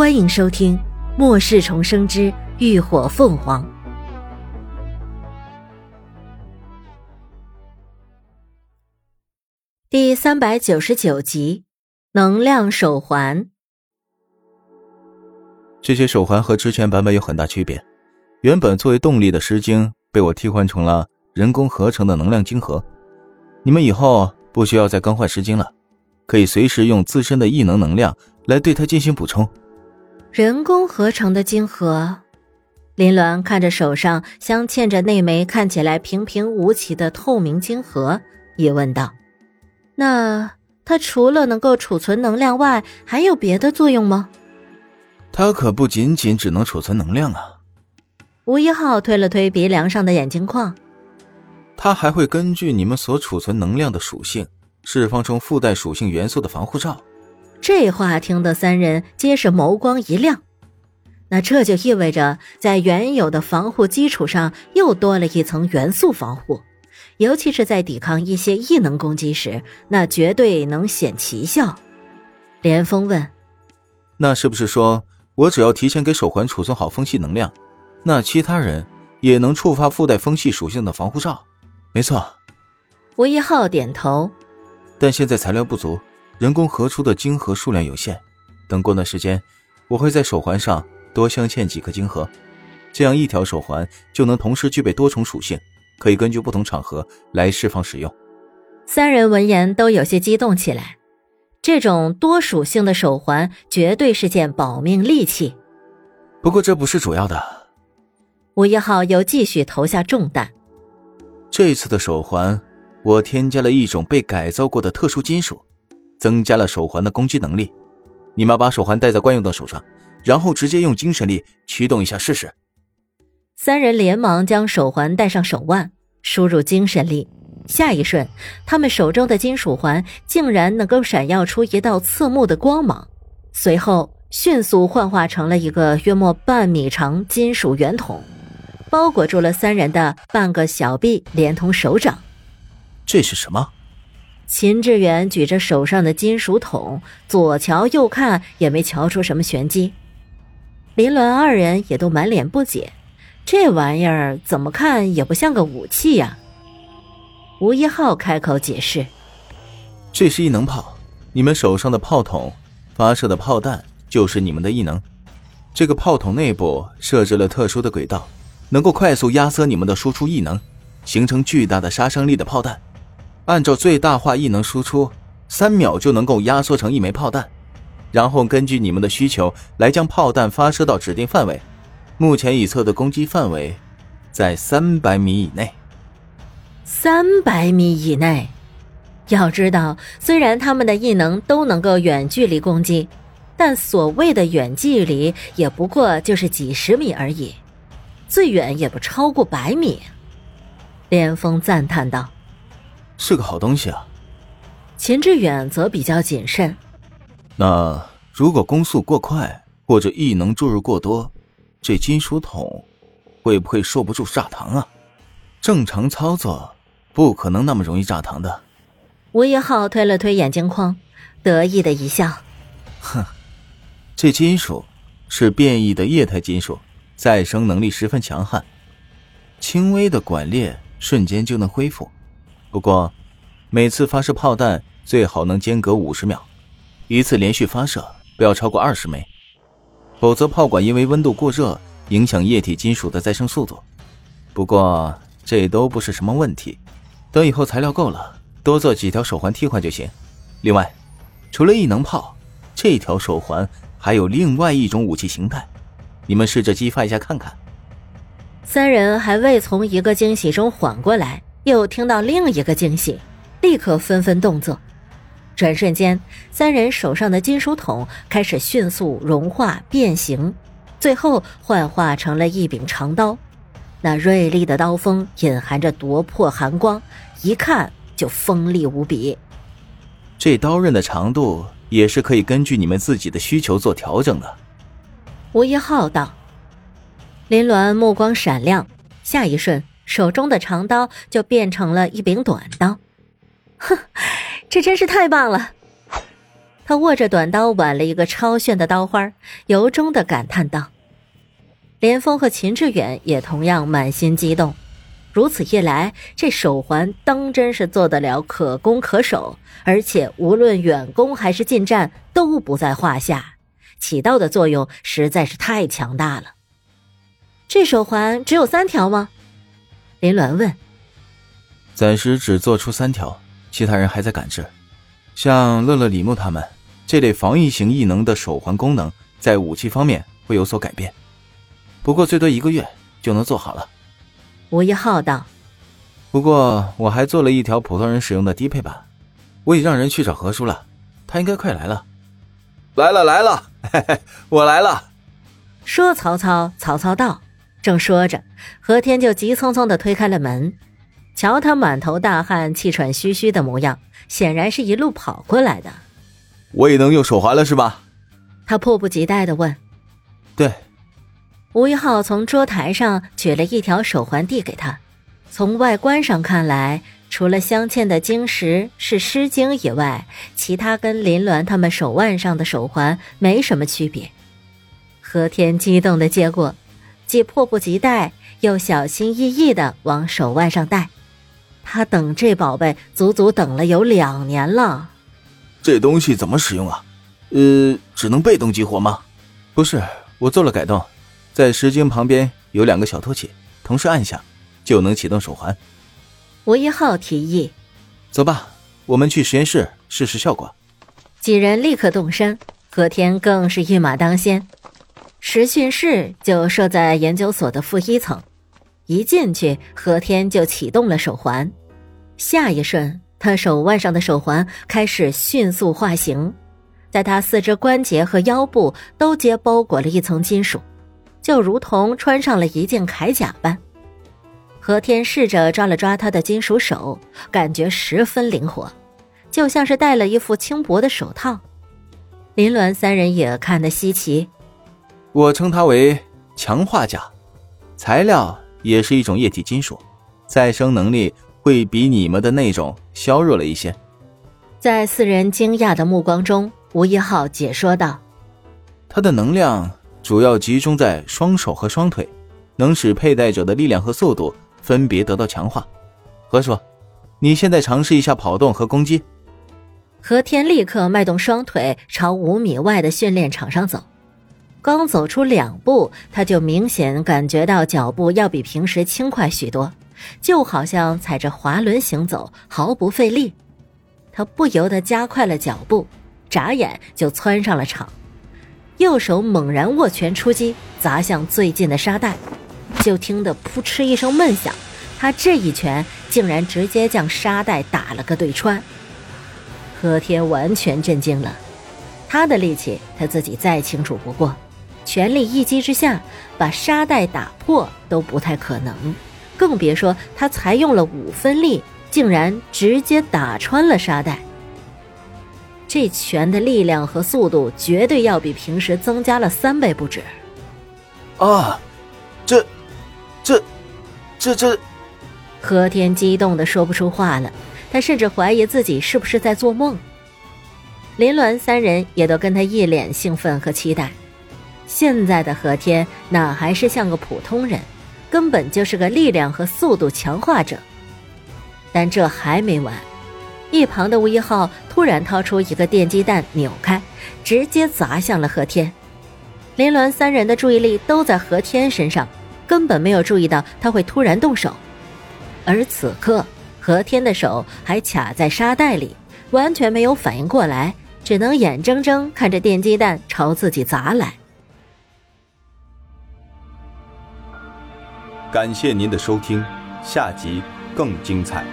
欢迎收听《末世重生之浴火凤凰》第三百九十九集《能量手环》。这些手环和之前版本有很大区别。原本作为动力的诗经被我替换成了人工合成的能量晶核。你们以后不需要再更换诗经了，可以随时用自身的异能能量来对它进行补充。人工合成的晶核，林鸾看着手上镶嵌着那枚看起来平平无奇的透明晶核，也问道：“那它除了能够储存能量外，还有别的作用吗？”它可不仅仅只能储存能量啊！吴一浩推了推鼻梁上的眼镜框，它还会根据你们所储存能量的属性，释放出附带属性元素的防护罩。这话听得三人皆是眸光一亮，那这就意味着在原有的防护基础上又多了一层元素防护，尤其是在抵抗一些异能攻击时，那绝对能显奇效。连峰问：“那是不是说我只要提前给手环储存好风系能量，那其他人也能触发附带风系属性的防护罩？”没错，吴一浩点头。但现在材料不足。人工合出的晶核数量有限，等过段时间，我会在手环上多镶嵌几颗晶核，这样一条手环就能同时具备多重属性，可以根据不同场合来释放使用。三人闻言都有些激动起来，这种多属性的手环绝对是件保命利器。不过这不是主要的，吴一号又继续投下重担。这次的手环，我添加了一种被改造过的特殊金属。增加了手环的攻击能力，你们把手环戴在惯用的手上，然后直接用精神力驱动一下试试。三人连忙将手环戴上手腕，输入精神力，下一瞬，他们手中的金属环竟然能够闪耀出一道刺目的光芒，随后迅速幻化成了一个约莫半米长金属圆筒，包裹住了三人的半个小臂，连同手掌。这是什么？秦志远举着手上的金属桶，左瞧右看，也没瞧出什么玄机。林鸾二人也都满脸不解，这玩意儿怎么看也不像个武器呀。吴一浩开口解释：“这是异能炮，你们手上的炮筒发射的炮弹就是你们的异能。这个炮筒内部设置了特殊的轨道，能够快速压缩你们的输出异能，形成巨大的杀伤力的炮弹。”按照最大化异能输出，三秒就能够压缩成一枚炮弹，然后根据你们的需求来将炮弹发射到指定范围。目前已测的攻击范围在三百米以内。三百米以内，要知道，虽然他们的异能都能够远距离攻击，但所谓的远距离也不过就是几十米而已，最远也不超过百米。连峰赞叹道。是个好东西啊，秦志远则比较谨慎。那如果攻速过快或者异能注入过多，这金属桶会不会受不住炸膛啊？正常操作不可能那么容易炸膛的。吴一浩推了推眼镜框，得意的一笑：“哼，这金属是变异的液态金属，再生能力十分强悍，轻微的管裂瞬间就能恢复。”不过，每次发射炮弹最好能间隔五十秒，一次连续发射不要超过二十枚，否则炮管因为温度过热影响液体金属的再生速度。不过这都不是什么问题，等以后材料够了，多做几条手环替换就行。另外，除了异能炮，这条手环还有另外一种武器形态，你们试着激发一下看看。三人还未从一个惊喜中缓过来。又听到另一个惊喜，立刻纷纷动作。转瞬间，三人手上的金属桶开始迅速融化变形，最后幻化成了一柄长刀。那锐利的刀锋隐含着夺魄寒光，一看就锋利无比。这刀刃的长度也是可以根据你们自己的需求做调整的。吴一浩道。林鸾目光闪亮，下一瞬。手中的长刀就变成了一柄短刀，哼，这真是太棒了！他握着短刀挽了一个超炫的刀花，由衷的感叹道：“连峰和秦志远也同样满心激动。如此一来，这手环当真是做得了可攻可守，而且无论远攻还是近战都不在话下，起到的作用实在是太强大了。这手环只有三条吗？”林鸾问。“暂时只做出三条，其他人还在赶制。像乐乐、李牧他们。”这类防御型异能的手环功能，在武器方面会有所改变，不过最多一个月就能做好了。吴一浩道：“不过我还做了一条普通人使用的低配版，我已让人去找何叔了，他应该快来了。”来了来了，嘿嘿，我来了。说曹操，曹操到。正说着，何天就急匆匆的推开了门，瞧他满头大汗、气喘吁吁的模样，显然是一路跑过来的。我也能用手环了是吧？他迫不及待的问。对，吴一浩从桌台上取了一条手环递给他。从外观上看来，除了镶嵌的晶石是诗经以外，其他跟林鸾他们手腕上的手环没什么区别。何天激动的接过，既迫不及待又小心翼翼的往手腕上戴。他等这宝贝足足等了有两年了。这东西怎么使用啊？呃，只能被动激活吗？不是，我做了改动，在石晶旁边有两个小凸起，同时按下就能启动手环。吴一浩提议：“走吧，我们去实验室试试效果。”几人立刻动身，何天更是一马当先。实训室就设在研究所的负一层，一进去，何天就启动了手环，下一瞬。他手腕上的手环开始迅速化形，在他四肢关节和腰部都皆包裹了一层金属，就如同穿上了一件铠甲般。何天试着抓了抓他的金属手，感觉十分灵活，就像是戴了一副轻薄的手套。林鸾三人也看得稀奇，我称它为强化甲，材料也是一种液体金属，再生能力。会比你们的那种削弱了一些。在四人惊讶的目光中，吴一浩解说道：“它的能量主要集中在双手和双腿，能使佩戴者的力量和速度分别得到强化。”何叔，你现在尝试一下跑动和攻击。何天立刻迈动双腿朝五米外的训练场上走，刚走出两步，他就明显感觉到脚步要比平时轻快许多。就好像踩着滑轮行走，毫不费力。他不由得加快了脚步，眨眼就窜上了场，右手猛然握拳出击，砸向最近的沙袋。就听得扑哧一声闷响，他这一拳竟然直接将沙袋打了个对穿。何天完全震惊了，他的力气他自己再清楚不过，全力一击之下把沙袋打破都不太可能。更别说他才用了五分力，竟然直接打穿了沙袋。这拳的力量和速度绝对要比平时增加了三倍不止。啊，这，这，这这！何天激动的说不出话了，他甚至怀疑自己是不是在做梦。林鸾三人也都跟他一脸兴奋和期待。现在的何天哪还是像个普通人？根本就是个力量和速度强化者，但这还没完，一旁的吴一浩突然掏出一个电击弹，扭开，直接砸向了何天。林鸾三人的注意力都在何天身上，根本没有注意到他会突然动手。而此刻，何天的手还卡在沙袋里，完全没有反应过来，只能眼睁睁看着电击弹朝自己砸来。感谢您的收听，下集更精彩。